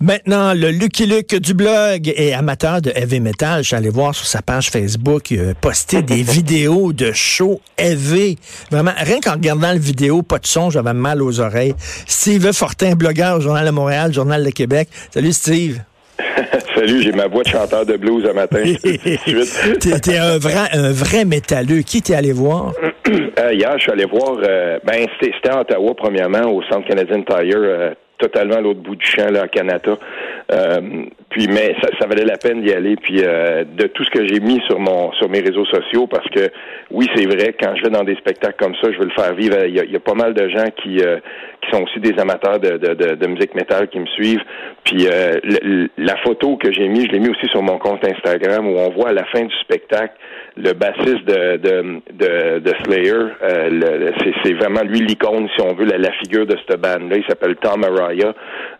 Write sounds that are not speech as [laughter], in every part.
Maintenant, le Lucky Luke du blog est amateur de heavy metal. Je suis allé voir sur sa page Facebook, il a posté [laughs] des vidéos de shows heavy. Vraiment, rien qu'en regardant la vidéo, pas de son, j'avais mal aux oreilles. Steve Fortin, blogueur au Journal de Montréal, Journal de Québec. Salut Steve. [laughs] Salut, j'ai ma voix de chanteur de blues un matin. [laughs] T'es un vrai, un vrai métalleux. Qui t'es allé voir? [clears throat] Euh, hier, je suis allé voir, euh, ben, c'était à Ottawa, premièrement, au Centre Canadien Tire, euh, totalement à l'autre bout du champ, là, à Canada. Euh, puis, mais ça, ça, valait la peine d'y aller. Puis, euh, de tout ce que j'ai mis sur mon sur mes réseaux sociaux, parce que oui, c'est vrai, quand je vais dans des spectacles comme ça, je veux le faire vivre. Il y a, il y a pas mal de gens qui euh, qui sont aussi des amateurs de, de, de, de musique métal qui me suivent. Puis, euh, la photo que j'ai mis, je l'ai mis aussi sur mon compte Instagram où on voit à la fin du spectacle le bassiste de de, de, Slayer. Euh, c'est vraiment lui l'icône, si on veut, la, la figure de cette bande-là. Il s'appelle Tom Araya.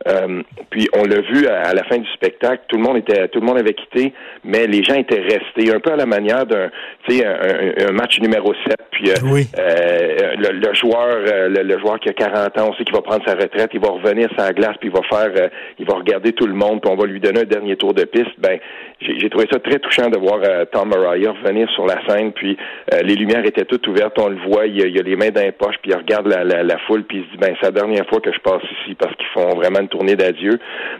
Euh, puis on l'a vu à, la fin du spectacle, tout le monde était, tout le monde avait quitté, mais les gens étaient restés, un peu à la manière d'un, tu sais, un, match numéro 7. Puis euh, euh, le, joueur, le, joueur qui a 40 ans, on sait qu'il va prendre sa retraite, il va revenir sur la glace, puis il va faire, il va regarder tout le monde, puis on va lui donner un dernier tour de piste. Ben, j'ai trouvé ça très touchant de voir Tom Mariah revenir sur la scène, puis les lumières étaient toutes ouvertes, on le voit, il a, a les mains dans les poches, puis il regarde la, la, foule, puis il se dit, ben, c'est la dernière fois que je passe ici, parce qu'ils font vraiment une tournée d'adieu.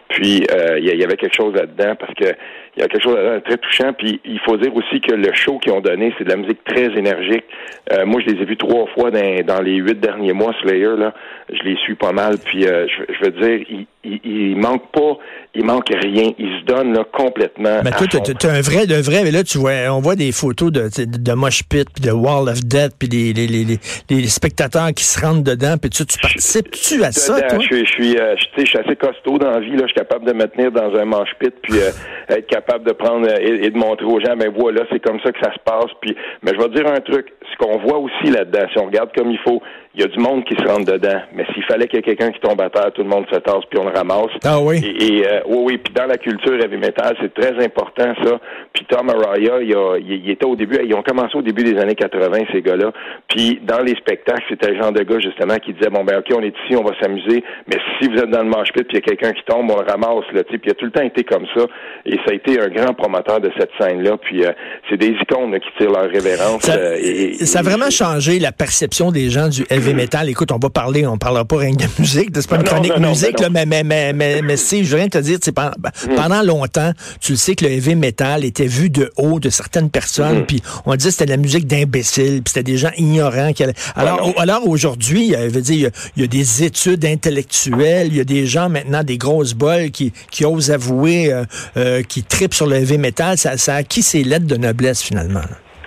Puis euh, il y, avait quelque chose là-dedans parce que il y a quelque chose là très touchant. Puis il faut dire aussi que le show qu'ils ont donné, c'est de la musique très énergique. Euh, moi, je les ai vus trois fois dans, les huit derniers mois, Slayer, là. Je les suis pas mal. Puis euh, je, veux dire, il, il, il, manque pas, il manque rien. Il se donne là, complètement. Mais toi, tu un vrai, de vrai, mais là, tu vois, on voit des photos de, de, Mosh Pit, puis de Wall of Death, puis les, les, les, les, spectateurs qui se rentrent dedans, puis tu, tu participes-tu à ça, toi? Je suis, je suis, je suis assez costaud dans la vie, là. Je suis capable de me tenir dans un Mosh Pit, puis [laughs] être capable de prendre euh, et, de montrer aux gens, ben voilà, c'est comme ça que ça se passe. Puis, mais je vais dire un truc, ce qu'on voit aussi là-dedans, si on regarde comme il faut, il y a du monde qui se rentre dedans. Mais s'il fallait qu'il y ait quelqu'un qui tombe à terre, tout le monde se tasse puis on le ramasse. Ah oui. Et, euh, oui, oui. Puis dans la culture heavy metal, c'est très important ça. Puis Tom Araya, il, a, il, était au début, ils ont commencé au début des années 80 ces gars-là. Puis dans les spectacles, c'était le genre de gars justement qui disait bon ben ok, on est ici, on va s'amuser. Mais si vous êtes dans le manche pit puis il y a quelqu'un qui tombe, on le ramasse là. Puis il a tout le temps été comme ça. Et ça a été un grand promoteur de cette scène-là. Puis euh, c'est des icônes qui tirent leur révérence. Ça, euh, et, ça a vraiment changé la perception des gens du heavy [laughs] metal. Écoute, on va parler, on parlera pas rien de musique, c'est pas une chronique musique, là, mais, mais, mais, mais, mais si, je viens te dire, pendant, mm. pendant longtemps, tu le sais que le heavy metal était vu de haut de certaines personnes, mm. puis on disait que c'était de la musique d'imbéciles, puis c'était des gens ignorants. Qui Alors, alors aujourd'hui, il, veut dire, il y, a, des études intellectuelles, il y a des gens maintenant, des grosses bols qui, qui osent avouer, euh, euh, qui tripent sur le heavy metal. Ça, ça a acquis ses lettres de noblesse, finalement.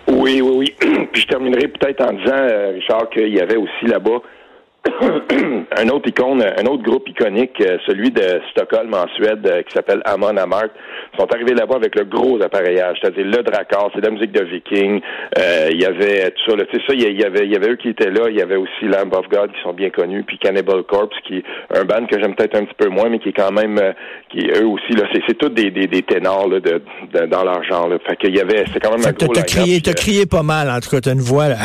Oui, oui. Puis je terminerai peut-être en disant, euh, Richard, qu'il y avait aussi là-bas [coughs] un autre icône, un autre groupe iconique, euh, celui de Stockholm en Suède, euh, qui s'appelle Amon Amart, sont arrivés là-bas avec le gros appareillage, c'est-à-dire le Drakkar, c'est de la musique de Viking. Euh, il y avait tout ça, tu sais ça, il y avait, il y avait eux qui étaient là, il y avait aussi Lamb of God qui sont bien connus, puis Cannibal Corpse qui est un band que j'aime peut-être un petit peu moins, mais qui est quand même, qui eux aussi là, c'est, tous des, des, des ténors là, de, dans leur genre. Là. Fait qu'il y avait, c'est quand même un gros. T'as crié, t'as crié pas mal, en tout cas, t'as une voix. Là.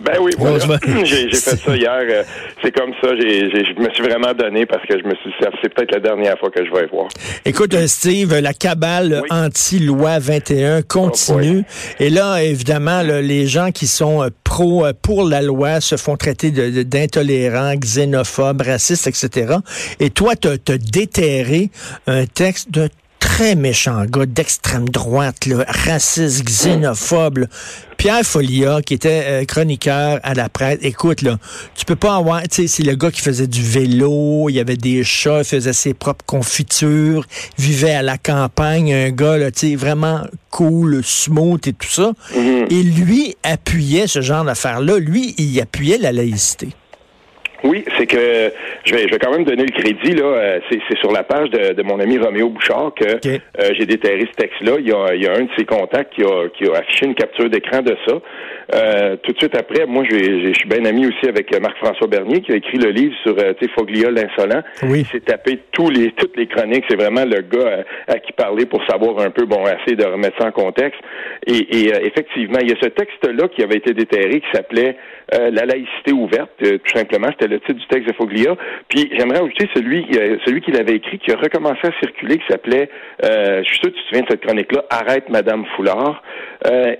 Ben oui, voilà. [laughs] j'ai fait ça hier. Euh, c'est comme ça. je me suis vraiment donné parce que je me suis c'est peut-être la dernière fois que je vais voir. Écoute, euh, Steve, la cabale anti-loi 21 continue. Et là, évidemment, les gens qui sont euh, pro pour la loi se font traiter d'intolérants, xénophobes, racistes, etc. Et toi, tu as déterré un texte de très méchant gars d'extrême droite, là, raciste, xénophobe. Pierre Folia, qui était euh, chroniqueur à la presse, écoute, là, tu peux pas avoir, tu sais, c'est le gars qui faisait du vélo, il y avait des chats, il faisait ses propres confitures, vivait à la campagne, un gars, là, tu sais, vraiment cool, smooth et tout ça. Mm-hmm. Et lui appuyait ce genre d'affaires-là. Lui, il appuyait la laïcité. Oui, c'est que je vais, je vais quand même donner le crédit là. Euh, c'est, sur la page de, de, mon ami Roméo Bouchard que euh, j'ai déterré ce texte-là. Il y, a, il y a un de ses contacts qui a, qui a affiché une capture d'écran de ça. Euh, tout de suite après, moi, je suis bien ami aussi avec Marc-François Bernier qui a écrit le livre sur euh, Foglia l'insolent. Oui. Il s'est tapé tous les, toutes les chroniques. C'est vraiment le gars à, qui parler pour savoir un peu, bon, essayer de remettre ça en contexte. Et, et effectivement, il y a ce texte-là qui avait été déterré qui s'appelait La laïcité ouverte. tout simplement, c'était le le titre du texte de Foglia. Puis j'aimerais ajouter celui, euh, celui qu'il avait écrit, qui a recommencé à circuler, qui s'appelait, euh, je suis sûr que tu te souviens de cette chronique-là, Arrête Madame Foulard.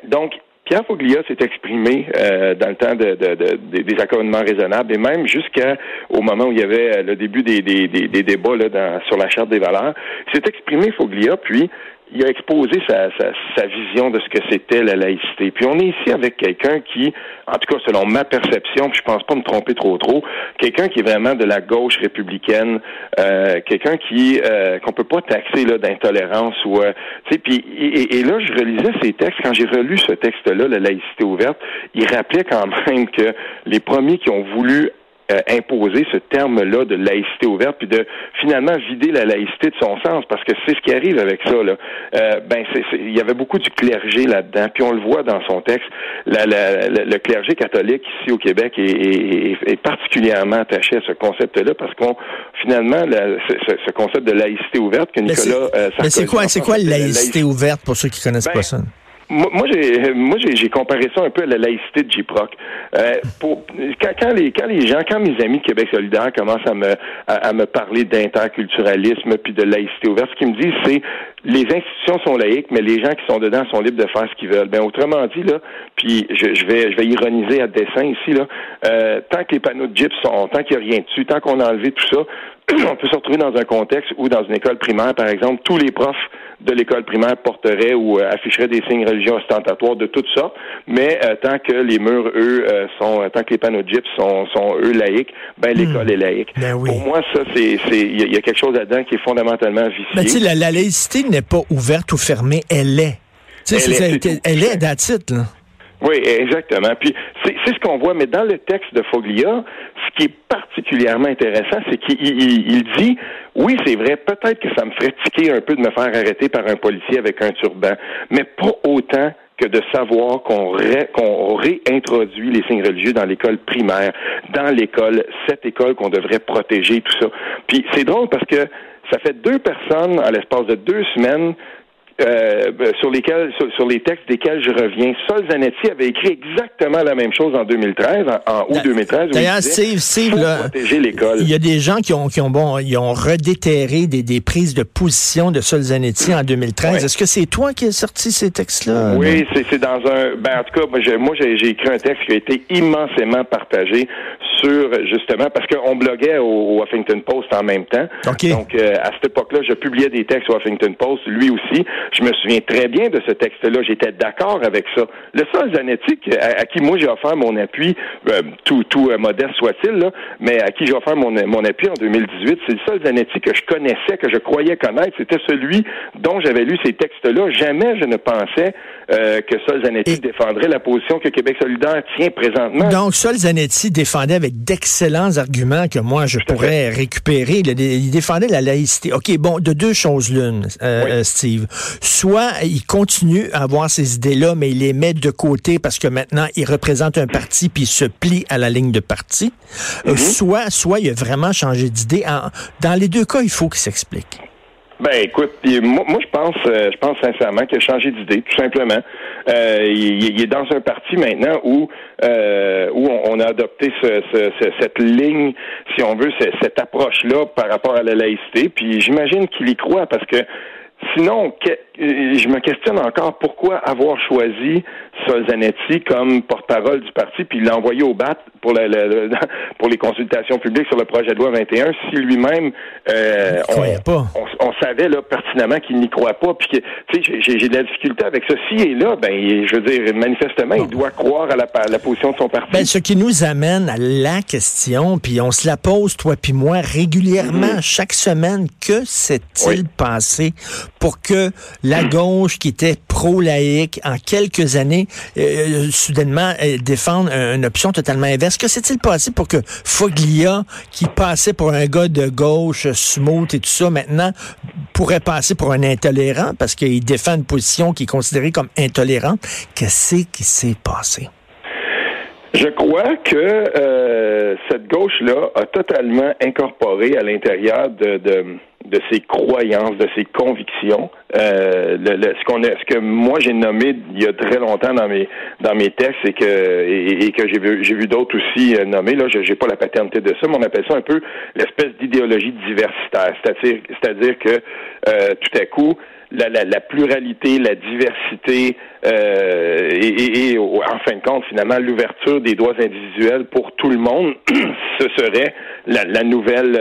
donc, Pierre Foglia s'est exprimé dans le temps de, des accommodements raisonnables et même jusqu'au moment où il y avait le début des, débats là, sur la charte des valeurs. s'est exprimé Foglia, puis il a exposé sa, sa, vision de ce que c'était la laïcité. Puis on est ici avec quelqu'un qui, en tout cas selon ma perception, puis je pense pas me tromper trop trop, quelqu'un qui est vraiment de la gauche républicaine, euh, quelqu'un qui euh, qu'on peut pas taxer là d'intolérance ou euh, tu sais. Puis et, et, là je relisais ces textes quand j'ai relu ce texte-là, la laïcité ouverte, il rappelait quand même que les premiers qui ont voulu euh, imposer ce terme-là de laïcité ouverte, puis de finalement vider la laïcité de son sens, parce que c'est ce qui arrive avec ça. Là. Euh, ben, il y avait beaucoup du clergé là-dedans, puis on le voit dans son texte. La, la, le clergé catholique ici au Québec est, est, est particulièrement attaché à ce concept-là, parce qu'on finalement ce, ce, concept de laïcité ouverte que Nicolas. Euh, mais c'est quoi, c'est quoi laïcité ouverte pour ceux qui connaissent pas ben, ça? Moi, j'ai moi j'ai comparé ça un peu à la laïcité de J-Proc. Euh, pour, quand, quand, les, quand les gens, quand mes amis de Québec solidaire commencent à me à, me parler d'interculturalisme puis de laïcité ouverte, ce qu'ils me disent, c'est les institutions sont laïques, mais les gens qui sont dedans sont libres de faire ce qu'ils veulent. Ben autrement dit là, puis je, je vais je vais ironiser à dessin ici là. Euh, tant que les panneaux de gyps sont, tant qu'il n'y a rien dessus, tant qu'on a enlevé tout ça, [clears throat] on peut se retrouver dans un contexte où dans une école primaire, par exemple, tous les profs de l'école primaire porteraient ou euh, afficheraient des signes religieux ostentatoires de toutes sortes, mais euh, tant que les murs, eux, euh, sont, tant que les panneaux de gyps sont, sont eux laïques, ben hmm. l'école est laïque. Ben Pour moi, ça, c'est, il y, a quelque chose là-dedans qui est fondamentalement vicié. Ben, la, la laïcité n'est pas ouverte ou fermée, elle est. Elle, est, elle est, là. Oui, exactement. Puis c'est ce qu'on voit, mais dans le texte de Foglia, ce qui est particulièrement intéressant, c'est qu'il dit, oui, c'est vrai, peut-être que ça me ferait tiquer un peu de me faire arrêter par un policier avec un turban, mais pas autant que de savoir qu'on réintroduit les signes religieux dans l'école primaire, dans l'école, cette école qu'on devrait protéger, tout ça. Puis c'est drôle parce que ça fait deux personnes, à l'espace de deux semaines, euh, sur lesquels sur, les textes desquels je reviens. Sol Zanetti avait écrit exactement la même chose en 2013, en, août 2013. D'ailleurs, Steve, Steve l'école. Il y a des gens qui ont qui ont bon, ils ont redéterré des, des prises de position de Sol Zanetti en 2013. Est-ce que c'est toi qui as sorti ces textes-là Oui, c'est dans un. Ben en tout cas, moi j'ai écrit un texte qui a été immensément partagé sur justement parce qu'on bloguait au, Huffington Post en même temps. Donc euh, à cette époque-là, je publiais des textes au Huffington Post, lui aussi. Je me souviens très bien de ce texte-là. J'étais d'accord avec ça. Le sol Zanetti, à, qui moi j'ai offert mon appui, euh, tout, tout euh, modeste soit-il, mais à qui j'ai offert mon, mon appui en 2018, c'est le sol Zanetti que je connaissais, que je croyais connaître. C'était celui dont j'avais lu ces textes-là. Jamais je ne pensais euh, que Sol Zanetti défendrait la position que Québec solidaire tient présentement. Donc, Sol Zanetti défendait avec d'excellents arguments que moi, je pourrais récupérer. Il, défendait la laïcité. OK, bon, de deux choses l'une, Steve soit il continue à avoir ces idées-là, mais il les met de côté parce que maintenant, il représente un parti puis il se plie à la ligne de parti. Euh, mhm. Soit, soit il a vraiment changé d'idée. Dans les deux cas, il faut qu'il s'explique. Ben écoute, moi, moi je pense euh, je pense sincèrement qu'il a changé d'idée, tout simplement. Euh, il, est dans un parti maintenant où où on, a adopté cette ligne, si on veut, cette approche-là par rapport à la laïcité. Puis j'imagine qu'il y croit parce que Sinon, je me questionne encore pourquoi avoir choisi Solzanetti comme porte-parole du parti puis l'envoyer au BAT pour, [laughs] pour les consultations publiques sur le projet de loi 21 si lui-même euh, on, savait là pertinemment qu'il n'y croit pas puis que j'ai, de la difficulté avec ceci et là ben je veux dire manifestement il doit croire à la, la position de son parti. Ben, ce qui nous amène à la question puis on se la pose toi puis moi régulièrement mm-hmm. chaque semaine que s'est-il passé? Pour que la gauche qui était pro-laïque en quelques années, euh, euh, soudainement, euh, défende une option totalement inverse. Que s'est-il passé pour que Foglia, qui passait pour un gars de gauche, smooth et tout ça, maintenant pourrait passer pour un intolérant parce qu'il défend une position qui est considérée comme intolérante? Qu'est-ce qui s'est passé? Je crois que cette gauche-là a totalement incorporé à l'intérieur de ses croyances, de ses convictions. Euh, ce qu'on a, ce que moi j'ai nommé il y a très longtemps dans mes dans mes textes et que et, que j'ai vu j'ai vu d'autres aussi euh, nommer là, j'ai pas la paternité de ça, mais on appelle ça un peu l'espèce d'idéologie diversitaire, c'est-à-dire c'est-à-dire que euh, tout à coup la, la, la, pluralité, la diversité euh, et, et, en fin de compte, finalement, l'ouverture des droits individuels pour tout le monde, [clears throat] ce serait la, la nouvelle,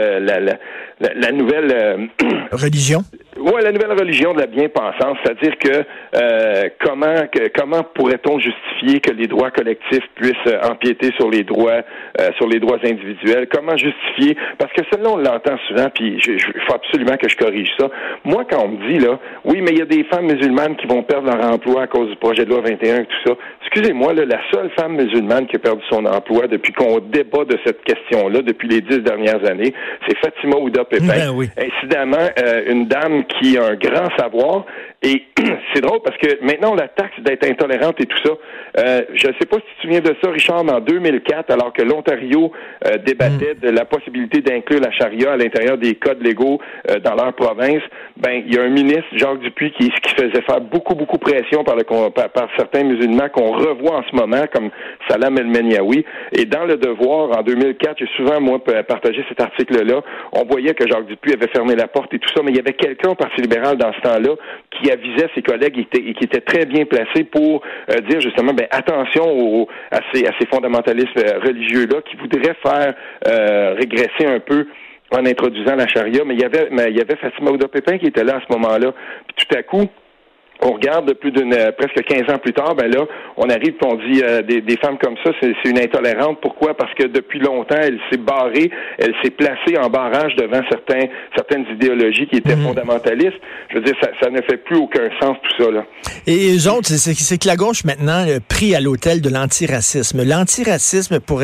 la, la, nouvelle euh, [clears throat] religion? Oui, la nouvelle religion de la bien-pensance, c'est-à-dire que euh, comment que, comment pourrait-on justifier que les droits collectifs puissent euh, empiéter sur les droits euh, sur les droits individuels? Comment justifier? Parce que cela on l'entend souvent, puis il faut absolument que je corrige ça. Moi, quand on me dit là, oui, mais il y a des femmes musulmanes qui vont perdre leur emploi à cause du projet de loi 21 et tout ça. Excusez-moi, là, la seule femme musulmane qui a perdu son emploi depuis qu'on débat de cette question-là depuis les dix dernières années, c'est Fatima Ouda Pépin. Ben oui. Incidemment, une dame qui a un grand savoir. Et [clears throat] c'est drôle parce que maintenant, on la taxe d'être intolérante et tout ça. Euh, je ne sais pas si tu te souviens de ça, Richard, mais en 2004, alors que l'Ontario euh, débattait mm. de la possibilité d'inclure la charia à l'intérieur des codes légaux euh, dans leur province, ben il y a un ministre, Jacques Dupuis, qui, qui faisait faire beaucoup, beaucoup pression par, le, par, certains musulmans qu'on revoit en ce moment, comme Salam El-Meniaoui. Et dans Le Devoir, en 2004, j'ai souvent, moi, partagé cet article-là, on voyait que Jacques Dupuis avait fermé la porte et tout ça, mais il y avait quelqu'un au Parti libéral dans ce temps-là qui avisait ses collègues et qui était très bien placé pour euh, dire justement, ben attention à, ces, à fondamentalistes euh, religieux-là qui voudraient faire euh, régresser un peu en introduisant la charia, mais il y avait, mais il y qui était là à ce moment-là. Puis tout à coup, on regarde plus d'une euh, presque 15 ans plus tard, ben là, on arrive et on dit euh, des, des, femmes comme ça, c'est une intolérante. Pourquoi? Parce que depuis longtemps, elle s'est barrée, elle s'est placée en barrage devant certains, certaines idéologies qui étaient mhm. fondamentalistes. Je veux dire, ça, ça, ne fait plus aucun sens tout ça. Là. Et les autres, c'est que la gauche maintenant pris à l'hôtel de l'antiracisme. L'antiracisme pour,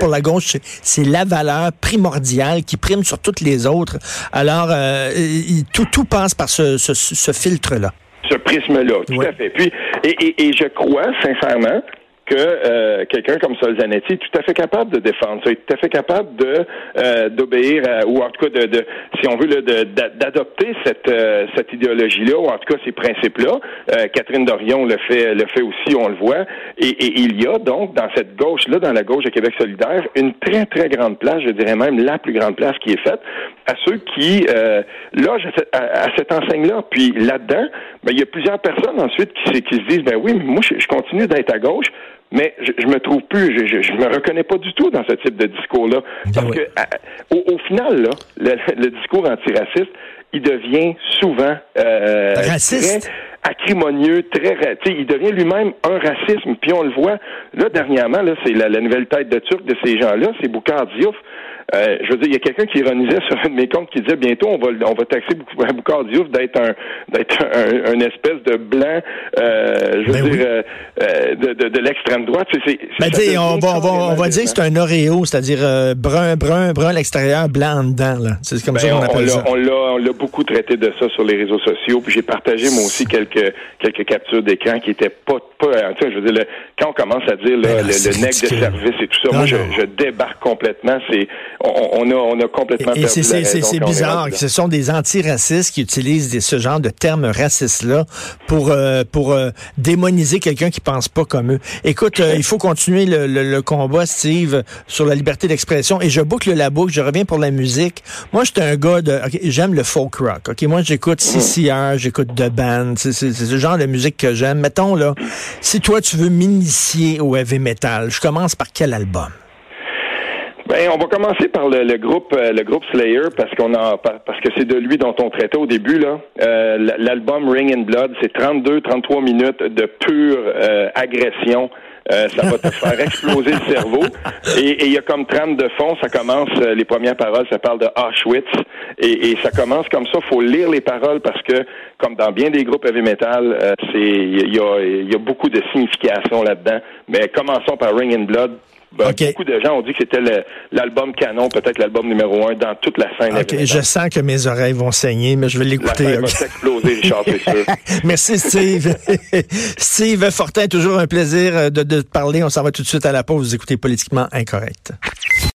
pour la gauche, c'est la valeur primordiale qui prime sur toutes les autres. Alors, euh, tout, tout passe par ce, ce, ce filtre-là ce prisme-là, tout à fait. Puis, et, et, et je crois sincèrement que euh, quelqu'un comme Solzanetti est tout à fait capable de défendre ça, est tout à fait capable de euh, d'obéir ou en tout cas de, de si on veut d'adopter cette euh, cette idéologie-là ou en tout cas ces principes-là. Catherine Dorion le fait le fait aussi, on le voit. Et, et il y a donc dans cette gauche-là, dans la gauche de Québec solidaire, une très très grande place, je dirais même la plus grande place qui est faite à ceux qui logent à, cette enseigne-là. Puis là-dedans, ben, il y a plusieurs personnes ensuite qui, qui se disent ben oui, mais moi je, je continue d'être à gauche mais je, je me trouve plus, je, je, me reconnais pas du tout dans ce type de discours-là. Ben Parce que au, final, là, le, discours antiraciste, il devient souvent euh, très acrimonieux, très, il devient lui-même un racisme. Puis on le voit là dernièrement, là, c'est la, nouvelle tête de Turc de ces gens-là, c'est Boukar Diouf. Euh, je veux dire, il y a quelqu'un qui ironisait sur un de mes comptes qui disait bientôt on va on va taxer Boucard Diouf d'être un d'être un, espèce de blanc, euh, je veux ben dire, euh, de, de, de l'extrême droite. C'est, ben, on, va, on, va, on va dire que c'est un Oreo, c'est-à-dire brun, brun, brun à l'extérieur, blanc dedans. Là. C'est comme ça ben, qu'on appelle ça. On l'a, on l'a beaucoup traité de ça sur les réseaux sociaux. Puis j'ai partagé moi aussi quelques quelques captures d'écran qui étaient pas pas. Tu sais, je veux dire, quand on commence à dire le, le, nec de service et tout ça, moi je, je débarque complètement. C'est on, a, on a complètement et, c'est bizarre. Ce sont des antiracistes qui utilisent ce genre de termes racistes-là pour, euh, pour euh, démoniser quelqu'un qui pense pas comme eux. Écoute, euh, il faut continuer le, le, combat, Steve, sur la liberté d'expression. Et je boucle la boucle. Je reviens pour la musique. Moi, j'étais un gars de... j'aime le folk rock. Ok, Moi, j'écoute mm. CCR, j'écoute The Band. C'est ce genre de musique que j'aime. Mettons, là, si toi, tu veux m'initier au heavy metal, je commence par quel album? Ben, on va commencer par le, groupe euh, le groupe Slayer parce qu'on a parce que c'est de lui dont on traitait au début là. Euh, l'album Ring in Blood, c'est 32 33 minutes de pure euh, agression. ça va te faire [laughs] exploser le cerveau. Et il y a comme trame de fond, ça commence, les premières paroles, ça parle de Auschwitz. Et, et ça commence comme ça, faut lire les paroles parce que, comme dans bien des groupes heavy metal, c'est il y a, y a beaucoup de signification là-dedans. Mais commençons par Ring in Blood, ben, beaucoup de gens ont dit que c'était l'album canon, peut-être l'album numéro un dans toute la scène. je sens que mes oreilles vont saigner, mais je vais l'écouter. La va s'exploser, Richard, c'est sûr. [laughs] Merci, Steve. [laughs] Steve Fortin, toujours un plaisir de, de te parler. On s'en va tout de suite à la pause. Vous écoutez Politiquement Incorrect.